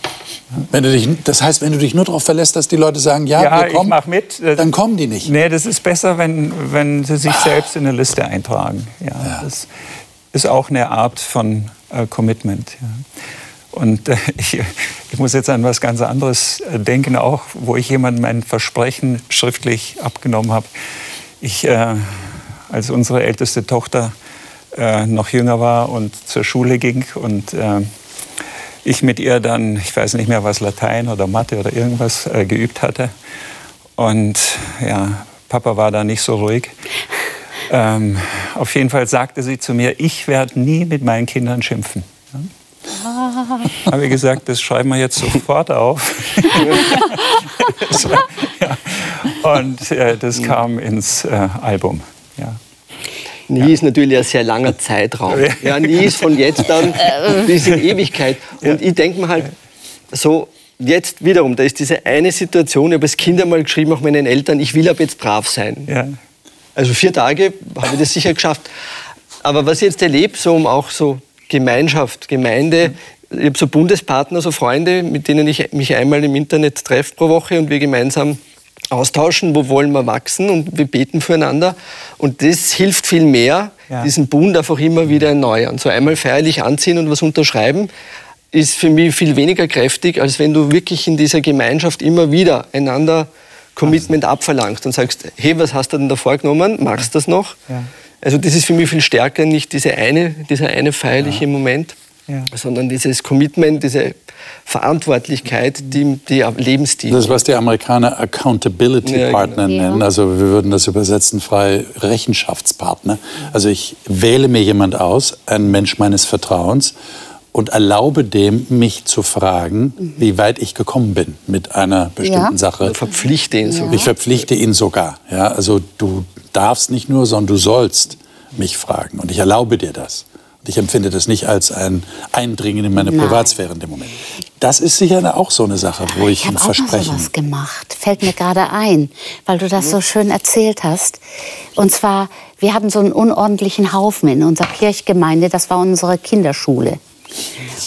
Wenn du dich, das heißt, wenn du dich nur darauf verlässt, dass die Leute sagen, ja, Ja, wir ich kommen, mach mit. Äh, dann kommen die nicht. Nee, das ist besser, wenn, wenn sie sich selbst in eine Liste eintragen. Ja, Das ist auch eine Art von äh, Commitment. Ja. Und äh, [LAUGHS] ich, ich muss jetzt an was ganz anderes äh, denken, auch wo ich jemandem mein Versprechen schriftlich abgenommen habe. Ich, äh, als unsere älteste Tochter äh, noch jünger war und zur Schule ging und äh, ich mit ihr dann, ich weiß nicht mehr was, Latein oder Mathe oder irgendwas äh, geübt hatte. Und ja, Papa war da nicht so ruhig. Ähm, auf jeden Fall sagte sie zu mir, ich werde nie mit meinen Kindern schimpfen. Ja? Habe ich gesagt, das schreiben wir jetzt sofort auf. [LAUGHS] [LAUGHS] war, ja. Und äh, das kam ins äh, Album. Ja. Nie ist natürlich ein sehr langer [LAUGHS] Zeitraum. Ja, nie ist von jetzt an [LAUGHS] bis in Ewigkeit. Und ich denke mir halt, so jetzt wiederum, da ist diese eine Situation, ich habe als Kind einmal geschrieben, auch meinen Eltern, ich will ab jetzt brav sein. Ja. Also vier Tage habe ich das sicher geschafft. Aber was ich jetzt erlebe, so um auch so Gemeinschaft, Gemeinde, ich habe so Bundespartner, so Freunde, mit denen ich mich einmal im Internet treffe pro Woche und wir gemeinsam austauschen, wo wollen wir wachsen und wir beten füreinander. Und das hilft viel mehr, Ja. diesen Bund einfach immer wieder erneuern. So einmal feierlich anziehen und was unterschreiben, ist für mich viel weniger kräftig, als wenn du wirklich in dieser Gemeinschaft immer wieder einander Commitment abverlangst und sagst, hey, was hast du denn da vorgenommen? Magst du das noch? Ja. Also das ist für mich viel stärker, nicht diese eine, dieser eine feierliche Moment, Ja. sondern dieses Commitment, diese Verantwortlichkeit, die, die Lebensstil. Das ist, was die Amerikaner Accountability Ja, Partner genau. nennen. Also wir würden das übersetzen frei Rechenschaftspartner. Also ich wähle mir jemand aus, einen Mensch meines Vertrauens, und erlaube dem, mich zu fragen, wie weit ich gekommen bin mit einer bestimmten Ja. Sache. Verpflichte ihn so. Ich verpflichte ihn sogar. Ja? Also du darfst nicht nur, sondern du sollst mich fragen. Und ich erlaube dir das. Ich empfinde das nicht als ein Eindringen in meine Nein. Privatsphäre in dem Moment. Das ist sicher auch so eine Sache, wo ich, Ich ein habe auch mal Versprechen... sowas gemacht. Fällt mir gerade ein, weil du das so schön erzählt hast. Und zwar, wir hatten so einen unordentlichen Haufen in unserer Kirchgemeinde. Das war unsere Kinderschule.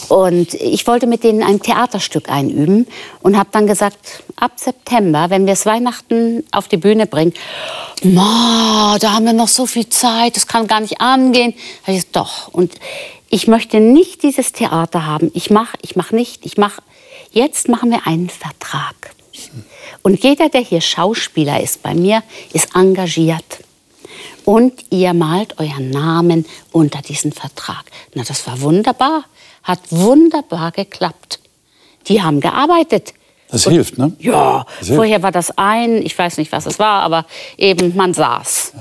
Und ich wollte mit denen ein Theaterstück einüben und habe dann gesagt, ab September, wenn wir es Weihnachten auf die Bühne bringen, Ma, da haben wir noch so viel Zeit, das kann gar nicht angehen. Da ich gesagt, doch. Und ich möchte nicht dieses Theater haben. Ich mache, ich mache nicht, ich mache. Jetzt machen wir einen Vertrag. Und jeder, der hier Schauspieler ist bei mir, ist engagiert. Und ihr malt euren Namen unter diesen Vertrag. Na, das war wunderbar. Hat wunderbar geklappt. Die haben gearbeitet. Das hilft, ne? Ja, hilft. vorher war das ein, ich weiß nicht, was es war, aber eben man saß.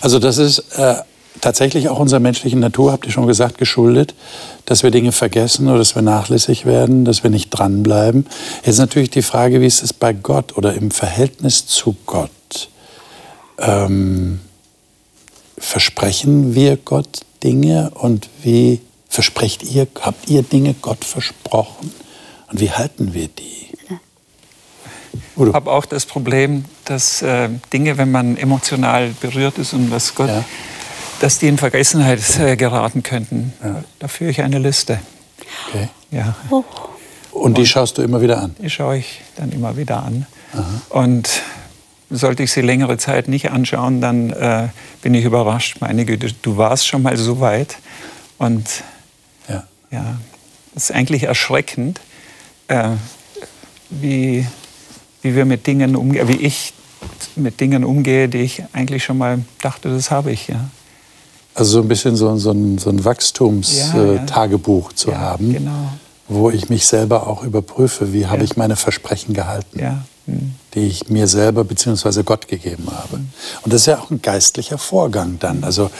Also das ist äh, tatsächlich auch unserer menschlichen Natur, habt ihr schon gesagt, geschuldet, dass wir Dinge vergessen oder dass wir nachlässig werden, dass wir nicht dranbleiben. Jetzt ist natürlich die Frage, wie ist es bei Gott oder im Verhältnis zu Gott? Ähm, versprechen wir Gott Dinge und wie versprecht ihr, habt ihr Dinge Gott versprochen und wie halten wir die? Ich habe auch das Problem, dass äh, Dinge, wenn man emotional berührt ist und was Gott, Ja. dass die in Vergessenheit äh, geraten könnten. Da führe ich eine Liste. Okay. Ja, Und die schaust du immer wieder an? die schaue ich dann immer wieder an. Und sollte ich sie längere Zeit nicht anschauen, dann äh, bin ich überrascht. Meine Güte, du warst schon mal so weit. Und Ja. ja, es ist eigentlich erschreckend, äh, wie, wie wir mit Dingen umgehen, wie ich mit Dingen umgehe, die ich eigentlich schon mal dachte, das habe ich. Ja, Also so ein bisschen so, so ein, so ein Ja, ja. Wachstumstagebuch zu Ja, haben, genau. wo ich mich selber auch überprüfe, wie habe Ja. ich meine Versprechen gehalten, ja. Die ich mir selber bzw. Gott gegeben habe. Und das ist ja auch ein geistlicher Vorgang dann. Also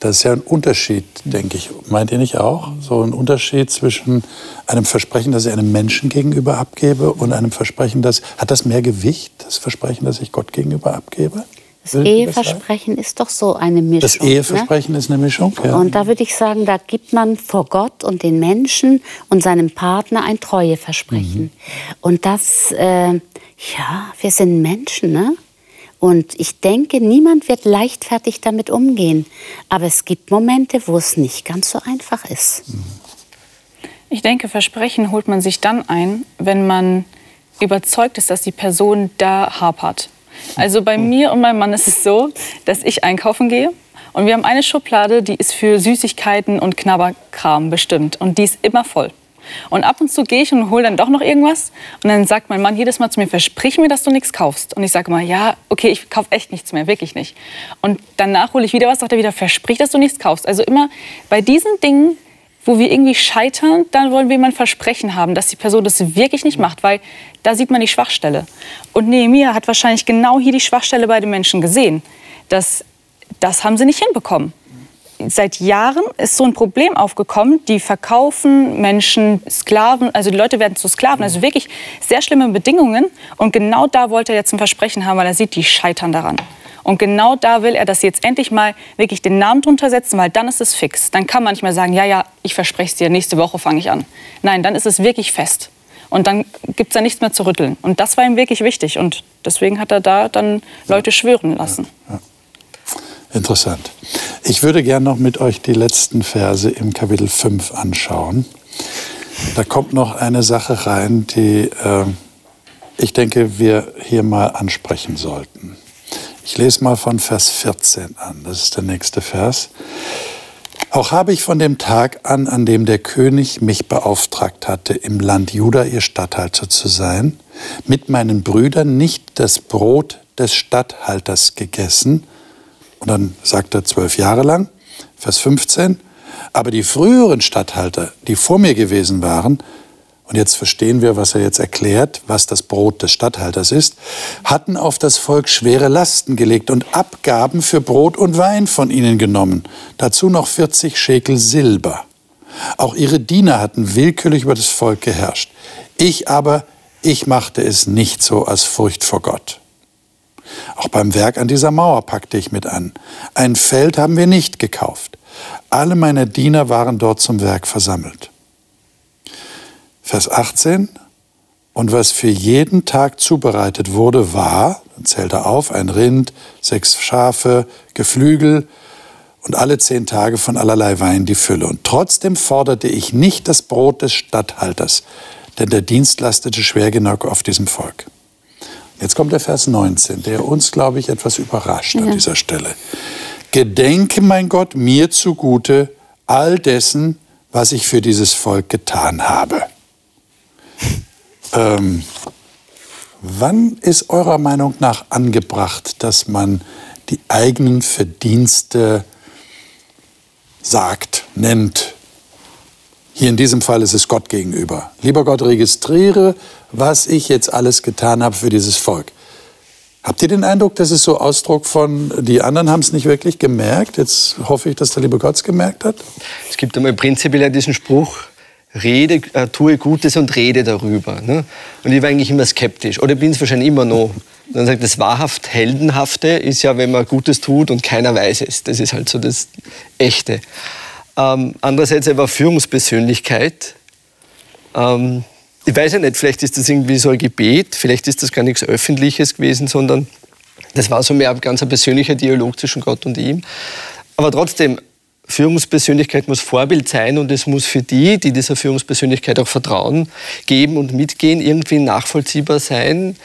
das ist ja ein Unterschied, denke ich. Meint ihr nicht auch? So ein Unterschied zwischen einem Versprechen, das ich einem Menschen gegenüber abgebe und einem Versprechen, das hat das mehr Gewicht, das Versprechen, das ich Gott gegenüber abgebe? Das? Eheversprechen ist doch so eine Mischung. Das Eheversprechen ist eine Mischung, Ne? ja. Und da würde ich sagen, da gibt man vor Gott und den Menschen und seinem Partner ein Treueversprechen. Mhm. Und das, äh, ja, wir sind Menschen, ne? Und ich denke, niemand wird leichtfertig damit umgehen. Aber es gibt Momente, wo es nicht ganz so einfach ist. Ich denke, Versprechen holt man sich dann ein, wenn man überzeugt ist, dass die Person da hapert. Also bei mir und meinem Mann ist es so, dass ich einkaufen gehe und wir haben eine Schublade, die ist für Süßigkeiten und Knabberkram bestimmt und die ist immer voll. Und ab und zu gehe ich und hole dann doch noch irgendwas und dann sagt mein Mann jedes Mal zu mir, versprich mir, dass du nichts kaufst. Und ich sage mal, ja, okay, ich kaufe echt nichts mehr, wirklich nicht. Und danach hole ich wieder was, sagt er wieder, versprich, dass du nichts kaufst. Also immer bei diesen Dingen wo wir irgendwie scheitern, dann wollen wir immer ein Versprechen haben, dass die Person das wirklich nicht macht, weil da sieht man die Schwachstelle. Und Nehemiah hat wahrscheinlich genau hier die Schwachstelle bei den Menschen gesehen. Das, das haben sie nicht hinbekommen. Seit Jahren ist so ein Problem aufgekommen, die verkaufen Menschen Sklaven, also die Leute werden zu Sklaven, also wirklich sehr schlimme Bedingungen. Und genau da wollte er jetzt ein Versprechen haben, weil er sieht, die scheitern daran. Und genau da will er, dass sie jetzt endlich mal wirklich den Namen drunter setzen, weil dann ist es fix. Dann kann man nicht mehr sagen, ja, ja, ich verspreche es dir, nächste Woche fange ich an. Nein, dann ist es wirklich fest. Und dann gibt es da nichts mehr zu rütteln. Und das war ihm wirklich wichtig. Und deswegen hat er da dann Leute schwören lassen. Interessant. Ich würde gern noch mit euch die letzten Verse im Kapitel 5 anschauen. Da kommt noch eine Sache rein, die äh, ich denke, wir hier mal ansprechen sollten. Ich lese mal von Vers 14 an. Das ist der nächste Vers. Auch habe ich von dem Tag an, an dem der König mich beauftragt hatte, im Land Juda ihr Statthalter zu sein, mit meinen Brüdern nicht das Brot des Statthalters gegessen? Und dann sagt er zwölf Jahre lang, Vers 15, aber die früheren Statthalter, die vor mir gewesen waren, und jetzt verstehen wir, was er jetzt erklärt, was das Brot des Statthalters ist, hatten auf das Volk schwere Lasten gelegt und Abgaben für Brot und Wein von ihnen genommen, dazu noch 40 Schekel Silber. Auch ihre Diener hatten willkürlich über das Volk geherrscht. Ich aber, ich machte es nicht so aus Furcht vor Gott. Auch beim Werk an dieser Mauer packte ich mit an. Ein Feld haben wir nicht gekauft. Alle meine Diener waren dort zum Werk versammelt. Vers 18. Und was für jeden Tag zubereitet wurde, war, dann zählt er auf, ein Rind, sechs Schafe, Geflügel und alle zehn Tage von allerlei Wein die Fülle. Und trotzdem forderte ich nicht das Brot des Statthalters, denn der Dienst lastete schwer genug auf diesem Volk. Jetzt kommt der Vers 19, der uns, glaube ich, etwas überrascht ja. an dieser Stelle. Gedenke, mein Gott, mir zugute all dessen, was ich für dieses Volk getan habe. Ähm, wann ist eurer Meinung nach angebracht, dass man die eigenen Verdienste sagt, nennt? Hier in diesem Fall ist es Gott gegenüber. Lieber Gott, registriere, was ich jetzt alles getan habe für dieses Volk. Habt ihr den Eindruck, das ist so Ausdruck von, die anderen haben es nicht wirklich gemerkt? Jetzt hoffe ich, dass der liebe Gott es gemerkt hat. Es gibt einmal prinzipiell diesen Spruch, rede, äh, tue Gutes und rede darüber. Ne? Und ich war eigentlich immer skeptisch. Oder bin es wahrscheinlich immer noch. Und dann sagt das wahrhaft Heldenhafte ist ja, wenn man Gutes tut und keiner weiß es. Das ist halt so das Echte. Ähm, andererseits aber Führungspersönlichkeit. Ähm, ich weiß ja nicht, vielleicht ist das irgendwie so ein Gebet, vielleicht ist das gar nichts Öffentliches gewesen, sondern das war so mehr ein ganz persönlicher Dialog zwischen Gott und ihm. Aber trotzdem, Führungspersönlichkeit muss Vorbild sein und es muss für die, die dieser Führungspersönlichkeit auch Vertrauen geben und mitgehen, irgendwie nachvollziehbar sein,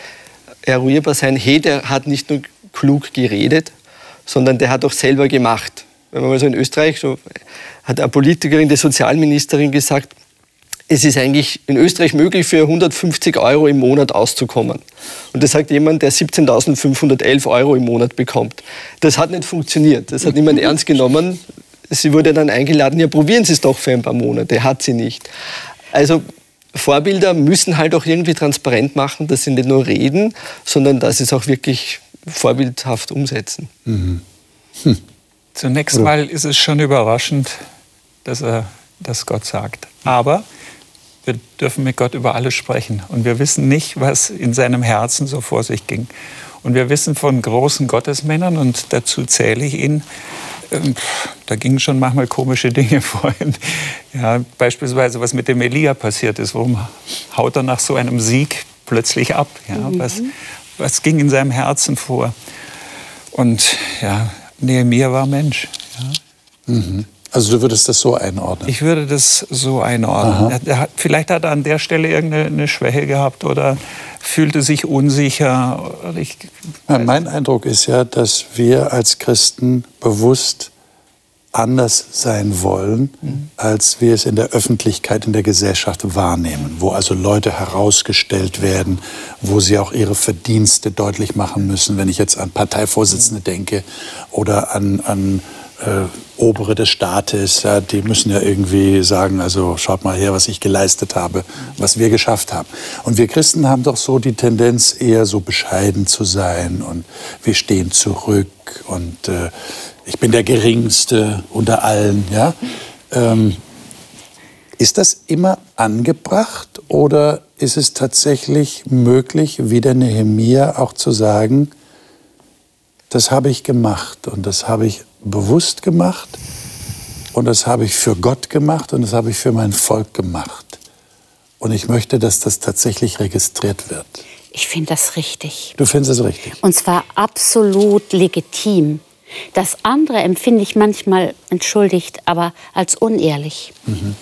eruierbar sein. Hey, der hat nicht nur klug geredet, sondern der hat auch selber gemacht. Wenn man mal so in Österreich, so hat eine Politikerin, die Sozialministerin gesagt, es ist eigentlich in Österreich möglich, für 150 Euro im Monat auszukommen. Und das sagt jemand, der 17.511 Euro im Monat bekommt. Das hat nicht funktioniert. Das hat niemand [LAUGHS] ernst genommen sie wurde dann eingeladen, ja, probieren Sie es doch für ein paar Monate. Hat sie nicht. Also Vorbilder müssen halt auch irgendwie transparent machen, dass sie nicht nur reden, sondern dass sie es auch wirklich vorbildhaft umsetzen. Mhm. Hm. Zunächst mal ist es schon überraschend, dass, er, dass Gott sagt. Aber wir dürfen mit Gott über alles sprechen. Und wir wissen nicht, was in seinem Herzen so vor sich ging. Und wir wissen von großen Gottesmännern, und dazu zähle ich ihn, ähm, da gingen schon manchmal komische Dinge [LAUGHS] vorhin. Ja, beispielsweise, was mit dem Elia passiert ist. Warum haut er nach so einem Sieg plötzlich ab? Ja, mhm. was, was ging in seinem Herzen vor? Und ja, Nehemiah war Mensch. Ja. Mhm. Also du würdest das so einordnen? Ich würde das so einordnen. Er, vielleicht hat er an der Stelle irgendeine Schwäche gehabt oder fühlte sich unsicher. Ich, ja, mein Eindruck ist ja, dass wir als Christen bewusst anders sein wollen, mhm. als wir es in der Öffentlichkeit, in der Gesellschaft wahrnehmen, wo also Leute herausgestellt werden, wo sie auch ihre Verdienste deutlich machen müssen. Wenn ich jetzt an Parteivorsitzende denke oder an, an äh, Obere des Staates, ja, die müssen ja irgendwie sagen, also schaut mal her, was ich geleistet habe, was wir geschafft haben. Und wir Christen haben doch so die Tendenz, eher so bescheiden zu sein und wir stehen zurück und äh, ich bin der Geringste unter allen. Ja? Ähm, ist das immer angebracht oder ist es tatsächlich möglich, wie der Nehemia auch zu sagen, das habe ich gemacht und das habe ich bewusst gemacht und das habe ich für Gott gemacht und das habe ich für mein Volk gemacht. Und ich möchte, dass das tatsächlich registriert wird. Ich finde das richtig. Du findest es richtig? Und zwar absolut legitim. Das andere empfinde ich manchmal, entschuldigt, aber als unehrlich. Mhm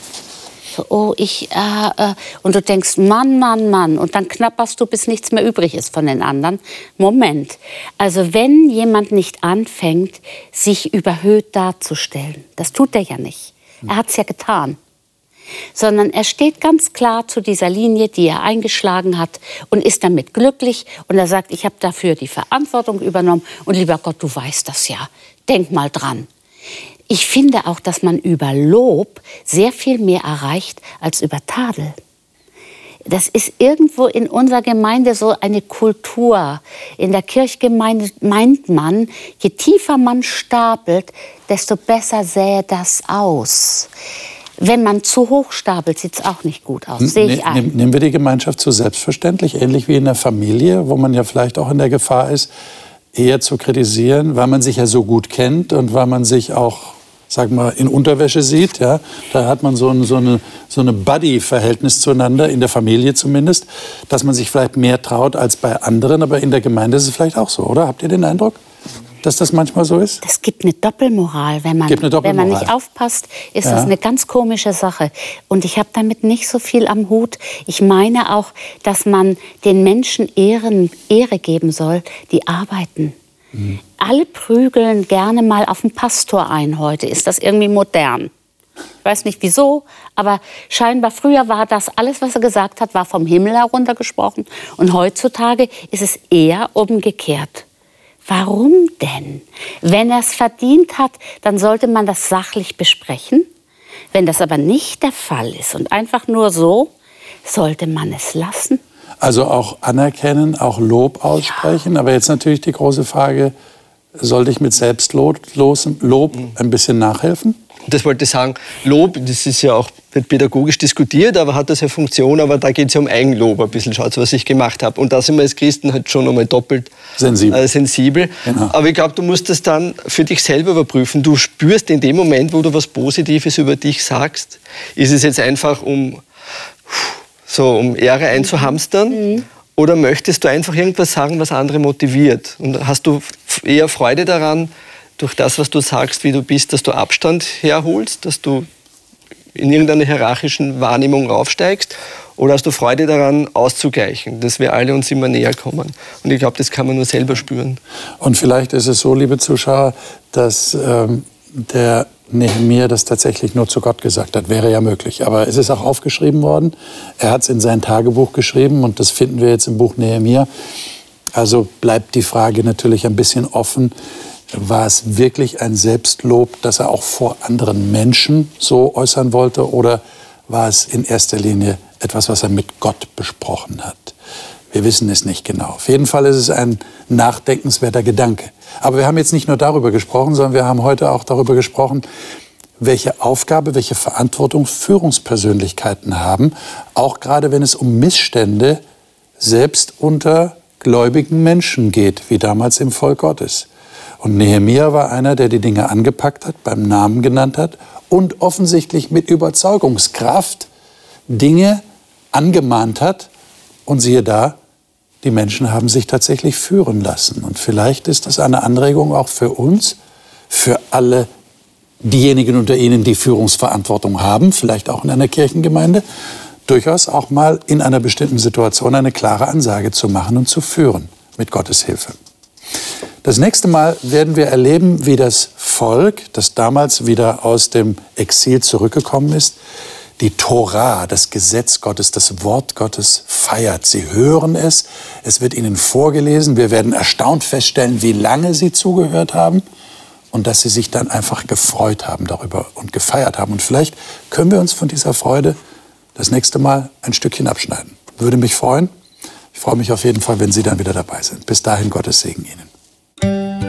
oh, ich, äh, äh, und du denkst, Mann, Mann, Mann, und dann knapperst du, bis nichts mehr übrig ist von den anderen. Moment. Also wenn jemand nicht anfängt, sich überhöht darzustellen, das tut er ja nicht. Er hat es ja getan. sondern er steht ganz klar zu dieser Linie, die er eingeschlagen hat und ist damit glücklich und er sagt, ich habe dafür die Verantwortung übernommen und lieber Gott, du weißt das ja, denk mal dran. Ich finde auch, dass man über Lob sehr viel mehr erreicht als über Tadel. Das ist irgendwo in unserer Gemeinde so eine Kultur. In der Kirchgemeinde meint man, je tiefer man stapelt, desto besser sähe das aus. Wenn man zu hoch stapelt, sieht es auch nicht gut aus. Sehe ich ein. Nehmen wir die Gemeinschaft zu selbstverständlich, ähnlich wie in der Familie, wo man ja vielleicht auch in der Gefahr ist, eher zu kritisieren, weil man sich ja so gut kennt und weil man sich auch sag mal, in Unterwäsche sieht, ja, da hat man so ein so eine, so eine Buddy-Verhältnis zueinander, in der Familie zumindest, dass man sich vielleicht mehr traut als bei anderen, aber in der Gemeinde ist es vielleicht auch so, oder? Habt ihr den Eindruck? dass das manchmal so ist? Das gibt eine Doppelmoral. Wenn man, Doppelmoral. Wenn man nicht aufpasst, ist ja. das eine ganz komische Sache. Und ich habe damit nicht so viel am Hut. Ich meine auch, dass man den Menschen Ehren, Ehre geben soll, die arbeiten. Mhm. Alle prügeln gerne mal auf den Pastor ein heute. Ist das irgendwie modern? Ich weiß nicht wieso, aber scheinbar früher war das alles, was er gesagt hat, war vom Himmel heruntergesprochen. Und heutzutage ist es eher umgekehrt. Warum denn? Wenn er es verdient hat, dann sollte man das sachlich besprechen. Wenn das aber nicht der Fall ist und einfach nur so, sollte man es lassen. Also auch anerkennen, auch Lob aussprechen. Ja. Aber jetzt natürlich die große Frage, sollte ich mit Selbstlob Lob ein bisschen nachhelfen? Das wollte ich sagen, Lob, das ist ja auch wird pädagogisch diskutiert, aber hat das ja Funktion, aber da geht es ja um Eigenlob ein bisschen, schaut, was ich gemacht habe. Und da sind wir als Christen halt schon einmal doppelt sensibel. Äh, sensibel. Genau. Aber ich glaube, du musst das dann für dich selber überprüfen. Du spürst in dem Moment, wo du was Positives über dich sagst, ist es jetzt einfach um so um Ehre einzuhamstern? Mhm. Oder möchtest du einfach irgendwas sagen, was andere motiviert? Und hast du eher Freude daran, durch das, was du sagst, wie du bist, dass du Abstand herholst, dass du in irgendeiner hierarchischen Wahrnehmung raufsteigst? Oder hast du Freude daran, auszugleichen, dass wir alle uns immer näher kommen? Und ich glaube, das kann man nur selber spüren. Und vielleicht ist es so, liebe Zuschauer, dass ähm, der Nehemiah das tatsächlich nur zu Gott gesagt hat. Wäre ja möglich. Aber es ist auch aufgeschrieben worden. Er hat es in sein Tagebuch geschrieben und das finden wir jetzt im Buch Nehemiah. Also bleibt die Frage natürlich ein bisschen offen. War es wirklich ein Selbstlob, das er auch vor anderen Menschen so äußern wollte? Oder war es in erster Linie etwas, was er mit Gott besprochen hat? Wir wissen es nicht genau. Auf jeden Fall ist es ein nachdenkenswerter Gedanke. Aber wir haben jetzt nicht nur darüber gesprochen, sondern wir haben heute auch darüber gesprochen, welche Aufgabe, welche Verantwortung Führungspersönlichkeiten haben, auch gerade wenn es um Missstände selbst unter gläubigen Menschen geht, wie damals im Volk Gottes. Und Nehemia war einer, der die Dinge angepackt hat, beim Namen genannt hat und offensichtlich mit Überzeugungskraft Dinge angemahnt hat. Und siehe da, die Menschen haben sich tatsächlich führen lassen. Und vielleicht ist das eine Anregung auch für uns, für alle diejenigen unter Ihnen, die Führungsverantwortung haben, vielleicht auch in einer Kirchengemeinde, durchaus auch mal in einer bestimmten Situation eine klare Ansage zu machen und zu führen mit Gottes Hilfe. Das nächste Mal werden wir erleben, wie das Volk, das damals wieder aus dem Exil zurückgekommen ist, die Tora, das Gesetz Gottes, das Wort Gottes feiert. Sie hören es, es wird ihnen vorgelesen. Wir werden erstaunt feststellen, wie lange sie zugehört haben und dass sie sich dann einfach gefreut haben darüber und gefeiert haben. Und vielleicht können wir uns von dieser Freude das nächste Mal ein Stückchen abschneiden. Würde mich freuen. Ich freue mich auf jeden Fall, wenn Sie dann wieder dabei sind. Bis dahin Gottes Segen Ihnen.